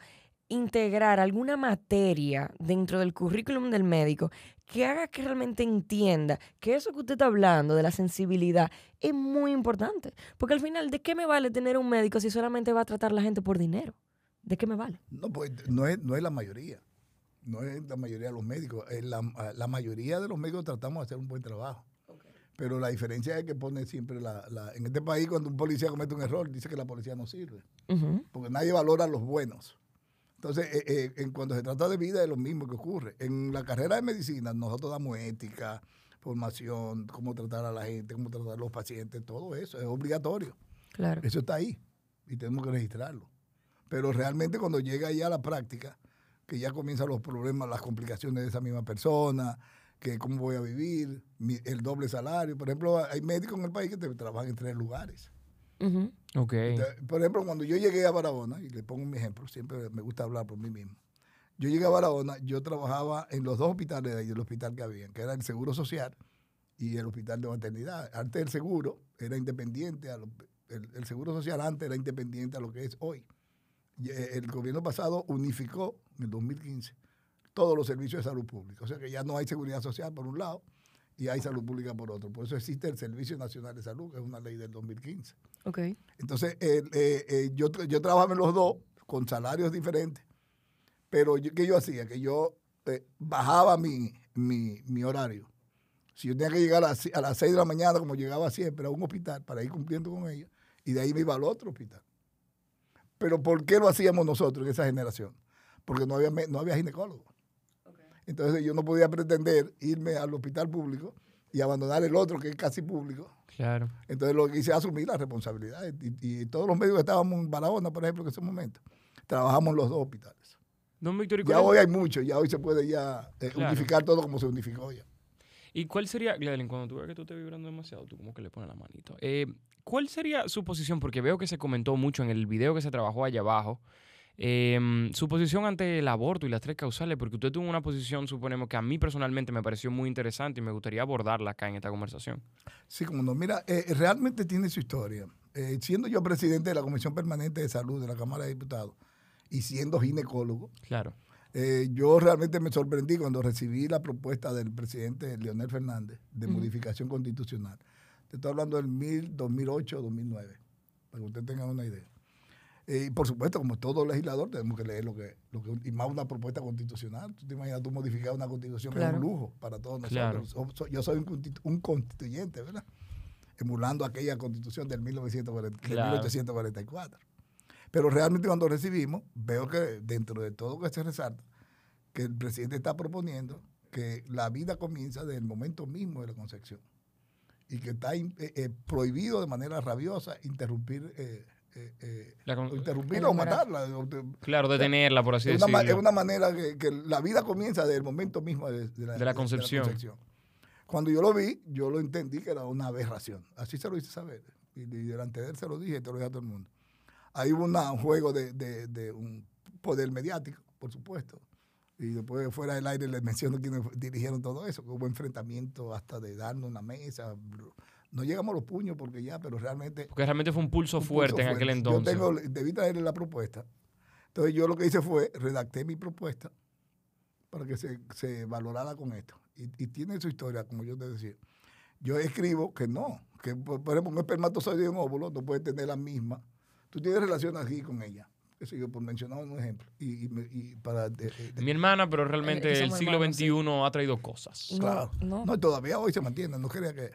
integrar alguna materia dentro del currículum del médico que haga que realmente entienda que eso que usted está hablando de la sensibilidad es muy importante. Porque al final, ¿de qué me vale tener un médico si solamente va a tratar a la gente por dinero? ¿De qué me vale? No, pues no es, no es la mayoría. No es la mayoría de los médicos. la, la, mayoría de los médicos tratamos de hacer un buen trabajo. Pero la diferencia es que pone siempre la, En este país, cuando un policía comete un error, dice que la policía no sirve. Porque nadie valora a los buenos. Entonces, eh, eh, en cuando se trata de vida es lo mismo que ocurre. En la carrera de medicina nosotros damos ética, formación, cómo tratar a la gente, cómo tratar a los pacientes, todo eso es obligatorio. Claro. Eso está ahí y tenemos que registrarlo. Pero realmente cuando llega ya a la práctica, que ya comienzan los problemas, las complicaciones de esa misma persona, que cómo voy a vivir, el doble salario. Por ejemplo, hay médicos en el país que trabajan en tres lugares por ejemplo, cuando yo llegué a Barahona, y le pongo un ejemplo, siempre me gusta hablar por mí mismo. Yo llegué a Barahona, yo trabajaba en los dos hospitales de ahí, el hospital que había, que era el Seguro Social y el Hospital de Maternidad. Antes el seguro era independiente, el, Seguro Social antes era independiente a lo que es hoy. Eh, el gobierno pasado unificó en el 2015 todos los servicios de salud pública. O sea que ya no hay seguridad social por un lado y hay salud pública por otro. Por eso existe el Servicio Nacional de Salud, que es una ley del 2015. Okay. Entonces, eh, eh, yo, yo trabajaba en los dos con salarios diferentes, pero yo, ¿qué yo hacía? Que yo eh, bajaba mi, mi, horario. Si yo tenía que llegar a, a, las 6 de la mañana, como llegaba siempre, a un hospital para ir cumpliendo con ellos, y de ahí me iba al otro hospital. Pero ¿por qué lo hacíamos nosotros en esa generación? Porque no había, no había ginecólogo. Entonces yo no podía pretender irme al hospital público y abandonar el otro que es casi público. Claro. Entonces lo que hice es asumir la responsabilidad. Y, todos los médicos que estábamos en Barahona, por ejemplo, en ese momento, trabajamos en los dos hospitales. Don Víctor, ya hoy hay mucho, ya hoy se puede ya eh, unificar todo como se unificó ya. ¿Y cuál sería, Gladys, cuando tú ves que tú estás vibrando demasiado, tú como que le pones la manito? Eh, ¿Cuál sería su posición? Porque veo que se comentó mucho en el video que se trabajó allá abajo, em, su posición ante el aborto y las tres causales, porque usted tuvo una posición, suponemos, que a mí personalmente me pareció muy interesante y me gustaría abordarla acá en esta conversación. Sí, como no. Mira, eh, realmente tiene su historia. Eh, siendo yo presidente de la Comisión Permanente de Salud de la Cámara de Diputados y siendo ginecólogo, claro. Eh, yo realmente me sorprendí cuando recibí la propuesta del presidente Leonel Fernández de modificación constitucional. Te estoy hablando del 2008-2009, para que usted tenga una idea. Eh, y por supuesto, como todo legislador, tenemos que leer lo que, lo que y más una propuesta constitucional. Tú te imaginas tú modificar una constitución que es un lujo para todos nosotros. Yo soy un, constituyente, ¿verdad? Emulando aquella constitución del, 1940, del 1844. Pero realmente cuando recibimos, veo que dentro de todo que se resalta, que el presidente está proponiendo que la vida comienza desde el momento mismo de la concepción y que está eh, eh, prohibido de manera rabiosa interrumpir eh, eh interrumpirla o matarla. Claro, detenerla, por así decirlo. es una manera que, la vida comienza desde el momento mismo de, la, concepción. Cuando yo lo vi, yo lo entendí que era una aberración. Así se lo hice saber. Y, delante de él se lo dije y te lo dije a todo el mundo. Ahí hubo un juego de, un poder mediático, por supuesto. Y después fuera del aire les menciono quienes dirigieron todo eso, que hubo enfrentamiento hasta de darnos una mesa. No llegamos a los puños porque ya, pero realmente... Porque realmente fue un pulso, fuerte, en aquel entonces. Yo tengo, debí traerle la propuesta. Entonces yo lo que hice fue, redacté mi propuesta para que se, valorara con esto. Y, y, tiene su historia, como yo te decía. Yo escribo que no, que por ejemplo un espermatozoide y un óvulo no puede tener la misma tú tienes relación aquí con ella. Eso yo por mencionar un ejemplo. Y, para Mi hermana, pero realmente eh, el siglo XXI ha traído cosas. Claro. No, no. todavía hoy se mantiene, no crea que...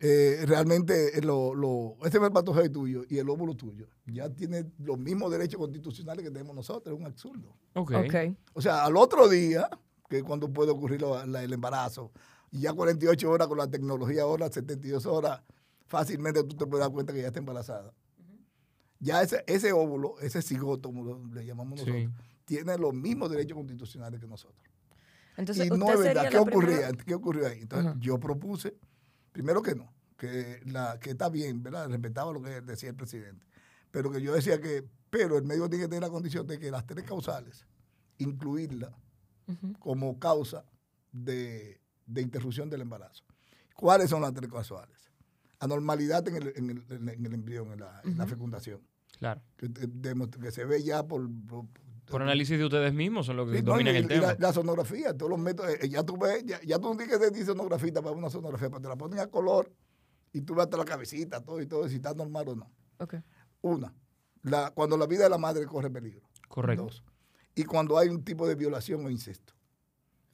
Eh, realmente lo, lo, ese es tuyo y el óvulo tuyo ya tiene los mismos derechos constitucionales que tenemos nosotros, es un absurdo. Okay. O sea, al otro día, que es cuando puede ocurrir el embarazo, y ya 48 horas con la tecnología ahora, 72 horas, fácilmente tú te puedes dar cuenta que ya está embarazada ya ese, ese óvulo, ese cigoto, como le llamamos nosotros, tiene los mismos derechos constitucionales que nosotros. Entonces, y no es verdad. ¿Qué, ocurría, ¿Qué ocurrió ahí? Entonces, yo propuse, primero que no, que, la, que está bien, ¿verdad? Respetaba lo que decía el presidente. Pero que yo decía que, pero el médico tiene que tener la condición de que las tres causales, incluirla como causa de, de interrupción del embarazo. ¿Cuáles son las tres causales? anormalidad en el, en el, en el embrión, en la, en la, fecundación. Claro. Que, que, se ve ya por, por, análisis de ustedes mismos son los que dominan el tema. La, sonografía, todos los métodos, eh, ya tú ves, ya, ya tú no tienes que decir sonografía para una sonografía, pero te la ponen a color y tú ves hasta la cabecita, todo y todo, si está normal o no. Okay. Una, la, cuando la vida de la madre corre peligro. Correcto. Dos, y cuando hay un tipo de violación o incesto.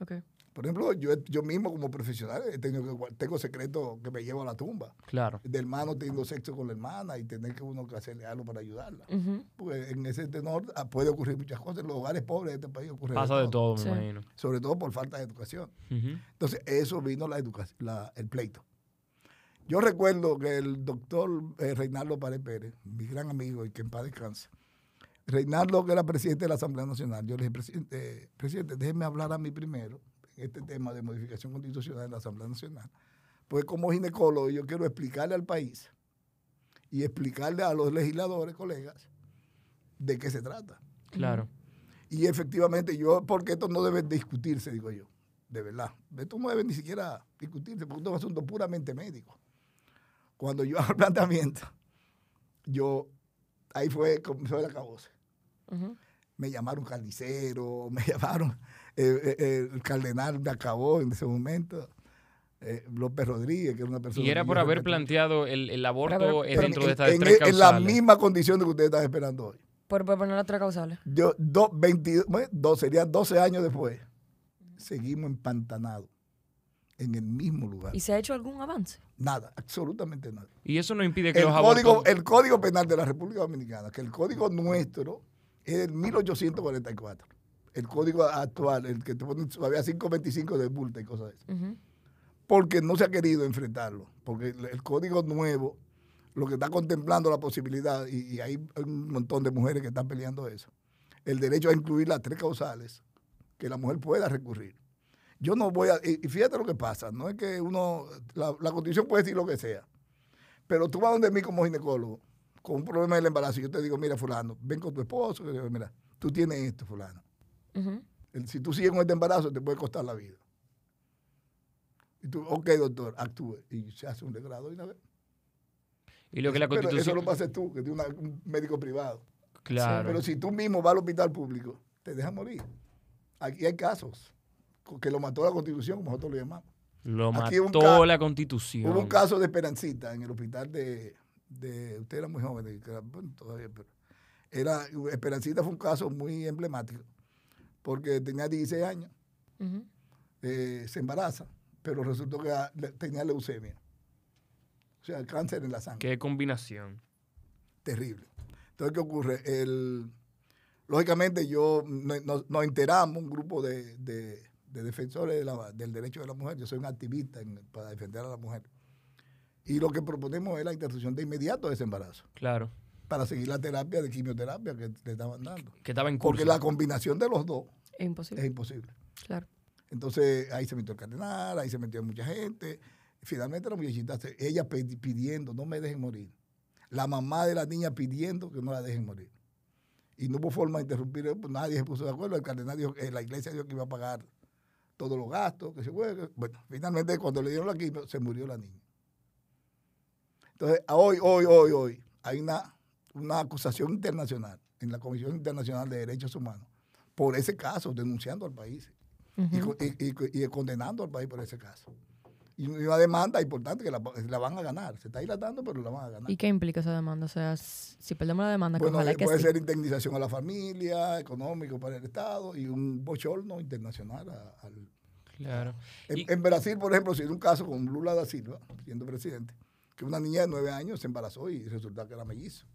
Okay. Por ejemplo, yo, yo mismo como profesional tengo, tengo secretos que me llevo a la tumba. Claro. De hermano teniendo sexo con la hermana y tener que uno que hacerle algo para ayudarla. Porque en ese tenor ah, puede ocurrir muchas cosas. En los hogares pobres de este país ocurre Pasa de todo, me imagino. Sobre todo por falta de educación. Entonces, eso vino la educación, el pleito. Yo recuerdo que el doctor eh, Reinaldo Párez Pérez, mi gran amigo y que en paz descanse, Reinaldo, que era presidente de la Asamblea Nacional, yo le dije, presidente, presidente déjeme hablar a mí primero este tema de modificación constitucional en la Asamblea Nacional. Pues como ginecólogo yo quiero explicarle al país y explicarle a los legisladores, colegas, de qué se trata. Claro. Y efectivamente yo, porque esto no debe discutirse, digo yo, de verdad. Esto no debe ni siquiera discutirse, porque esto es un asunto puramente médico. Cuando yo hago el planteamiento, yo, ahí fue, comenzó el caboce. Me llamaron carnicero, me llamaron eh, eh, el cardenal me acabó en ese momento. Eh, López Rodríguez, que era una persona. Y era por haber planteado el, el aborto dentro de estas tres causales. En la misma condición de que ustedes están esperando hoy. Por, poner las tres causales. Yo, do, 22, dos, serían 12 años después. Seguimos empantanados en el mismo lugar. ¿Y se ha hecho algún avance? Nada, absolutamente nada. Y eso no impide que el los código, abortos... El Código Penal de la República Dominicana, que el código nuestro es del 1844 el código actual, el que te ponen todavía 525 de multa y cosas de eso. Porque no se ha querido enfrentarlo. Porque el, código nuevo lo que está contemplando la posibilidad, y, hay un montón de mujeres que están peleando eso, el derecho a incluir las tres causales, que la mujer pueda recurrir. Yo no voy a, y fíjate lo que pasa, no es que uno, la, la constitución puede decir lo que sea, pero tú vas donde mí como ginecólogo, con un problema del embarazo, yo te digo, mira, fulano, ven con tu esposo, yo digo, mira, tú tienes esto, fulano. Ujú. El- Si tú sigues con este embarazo, te puede costar la vida. Y tú, ok, doctor, actúe. Y se hace un degrado y una vez. Y lo que la Pero eso constitución... lo haces tú, que tienes un médico privado. Claro. Pero si tú mismo vas al hospital público, te dejan morir. Aquí hay casos que lo mató la constitución, como nosotros lo llamamos. Lo Aquí mató ca- la constitución. Hubo un caso de Esperancita en el hospital de, de usted era muy joven, que era- bueno, todavía, pero era, Esperancita fue un caso muy emblemático, porque tenía 16 años, eh, se embaraza, pero resultó que tenía leucemia. O sea, cáncer en la sangre. Qué combinación. Terrible. Entonces, ¿qué ocurre? El, lógicamente, yo no- no- nos enteramos, un grupo de, de- de defensores de la- del derecho de la mujer. Yo soy un activista en- para defender a la mujer. Y lo que proponemos es la interrupción de inmediato de ese embarazo, Claro. Para seguir la terapia de quimioterapia que le estaban dando. Que estaba en curso. Porque la combinación de los dos Es imposible. es imposible. Claro. Entonces ahí se metió el cardenal, ahí se metió mucha gente. Finalmente la muchachita, ella pidiendo, no me dejen morir. La mamá de la niña pidiendo que no la dejen morir. Y no hubo forma de interrumpir, pues nadie se puso de acuerdo. El cardenal dijo, que la iglesia dijo que iba a pagar todos los gastos, que se fue. Bueno, finalmente cuando le dieron la quimio, se murió la niña. Entonces, hoy, hoy, hoy, hoy, hay una, una acusación internacional en la Comisión Internacional de Derechos Humanos por ese caso, denunciando al país y, Ujú. co- y- y- y condenando al país por ese caso. Y una demanda importante que la, la van a ganar. Se está dilatando, pero la van a ganar. ¿Y qué implica esa demanda? O sea, si perdemos la demanda, que Bueno, ojalá eh, que puede sí. ser indemnización a la familia, económico para el Estado y un bochorno internacional. a- al- Claro. en, Y- en Brasil, por ejemplo, se dio un caso con Lula da Silva, siendo presidente, que una niña de nueve años se embarazó y resulta que era mellizo.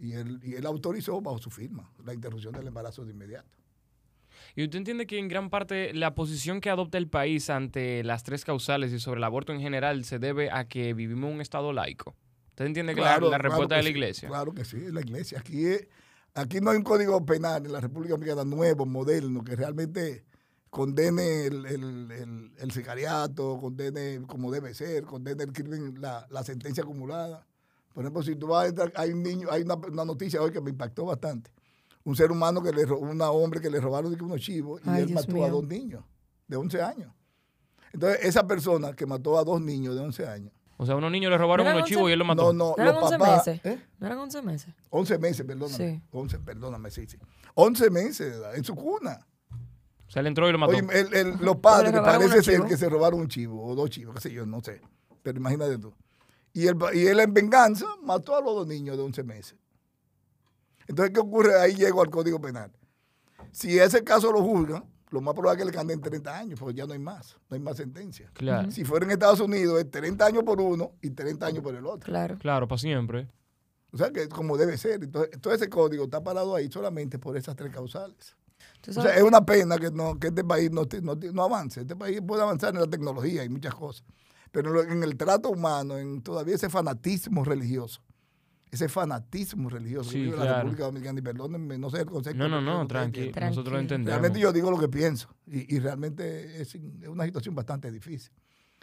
Y él, y él autorizó bajo su firma la interrupción del embarazo de inmediato. ¿Y usted entiende que en gran parte la posición que adopta el país ante las tres causales y sobre el aborto en general se debe a que vivimos en un estado laico? ¿Usted entiende que la- la, claro respuesta que de la sí, iglesia? Claro que sí, es la iglesia. Aquí, es- aquí no hay un código penal en la República Dominicana nuevo, moderno, que realmente condene el, el- el- el sicariato, condene como debe ser, condene el crimen, la, la sentencia acumulada. Por ejemplo, si tú vas a entrar, hay un niño, hay una, una noticia hoy que me impactó bastante. Un ser humano que le robó, un hombre que le robaron unos chivos y Ay, él Dios mató a dos niños de 11 años. Entonces, esa persona que mató a dos niños de 11 años, O sea, a unos niños le robaron ¿No eran unos chivos y él los mató. no, no, ¿No eran los 11 papás, meses? ¿eh? ¿No eran 11 meses? 11 meses, perdóname. Sí. 11, perdóname, sí, sí. 11 meses de edad, en su cuna. O sea, él entró y lo mató. Oye, el- el- los padres, que parece ser que se robaron un chivo, o dos chivos, qué sé yo, no sé. Pero imagínate tú. Y él, y él en venganza mató a los dos niños de 11 meses. Entonces, ¿qué ocurre? Ahí llego al Código Penal. Si ese caso lo juzgan, lo más probable es que le canden 30 años, porque ya no hay más, no hay más sentencia. Claro. Si fuera en Estados Unidos, es 30 años por uno y 30 años por el otro. Claro. Claro, para siempre. O sea, que es como debe ser. Entonces, todo ese código está parado ahí solamente por esas tres causales. O sea, es una pena que, no, que este país no, no, no avance. Este país puede avanzar en la tecnología y muchas cosas. Pero en lo- en el trato humano, en todavía ese fanatismo religioso, ese fanatismo religioso Sí, que vive la claro. República Dominicana, y perdónenme, no sé el concepto. No, no, no, tranquilo. tienen. Nosotros lo Tranquilo. entendemos. Realmente yo digo lo que pienso y, y realmente es, es una situación bastante difícil.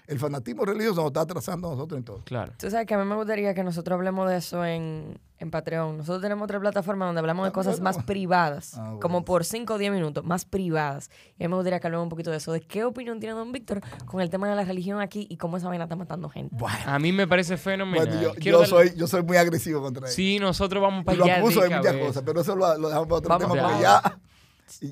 El fanatismo religioso nos está atrasando a nosotros en todo. Claro. Tú sabes que a mí me gustaría que nosotros hablemos de eso en, en Patreon. Nosotros tenemos otra plataforma donde hablamos de Ah, cosas bueno. más privadas, Ah, bueno. como por 5 o 10 minutos, más privadas. Y a mí me gustaría que hablemos un poquito de eso, de qué opinión tiene don Víctor con el tema de la religión aquí y cómo esa vaina está matando gente. Bueno, A mí me parece fenomenal. bueno, yo, Quiero yo darle- soy, yo soy muy agresivo contra ellos. Sí, nosotros vamos Y para lo allá. acuso de muchas cabeza. cosas, pero eso lo, lo dejamos para otro Vamos, tema porque ya.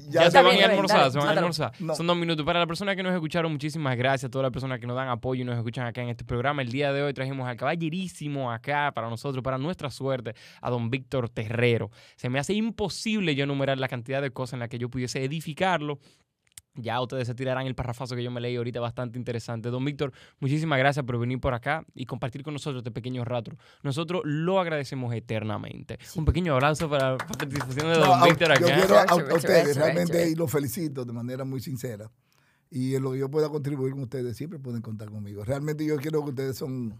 Ya, se van a almorzar, se van a almorzar. No. Son dos minutos. Para las personas que nos escucharon, muchísimas gracias a todas las personas que nos dan apoyo y nos escuchan acá en este programa. El día de hoy trajimos al caballerísimo acá para nosotros, para nuestra suerte, a don Víctor Terrero. Se me hace imposible yo enumerar la cantidad de cosas en las que yo pudiese edificarlo. Ya ustedes se tirarán el parrafazo que yo me leí ahorita bastante interesante. Don Víctor, muchísimas gracias por venir por acá y compartir con nosotros este pequeño rato. Nosotros lo agradecemos eternamente. Un pequeño abrazo para la participación de No, don Víctor yo acá. quiero a, a ustedes gracias, realmente gracias. y los felicito de manera muy sincera. Y en lo que yo pueda contribuir con ustedes, siempre pueden contar conmigo. Realmente yo quiero que ustedes son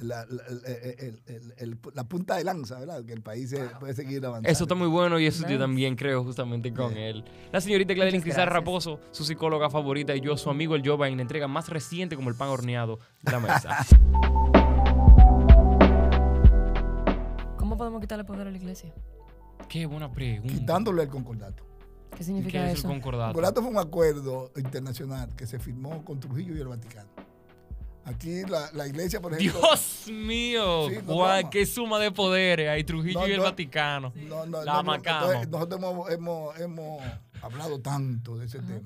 la, la- el- el- el- el- la punta de lanza, ¿verdad? Que el país se- puede seguir avanzando. Eso está muy bueno y eso yo también creo justamente con él. La señorita Cristal gracias. Raposo, su psicóloga favorita, y yo, su amigo el Jova, en la entrega más reciente como el pan horneado de la mesa. podemos quitarle poder a la iglesia? Qué buena pregunta. Quitándole el concordato. ¿Qué ¿Qué significa es eso? el El concordato? concordato fue un acuerdo internacional que se firmó con Trujillo y el Vaticano. Aquí la, la iglesia, por ejemplo. Dios mío, Sí, qué suma de poderes hay Trujillo No, y el no. Vaticano. No, no, La no, no, macama. entonces, nosotros hemos, hemos, hemos hablado tanto de ese tema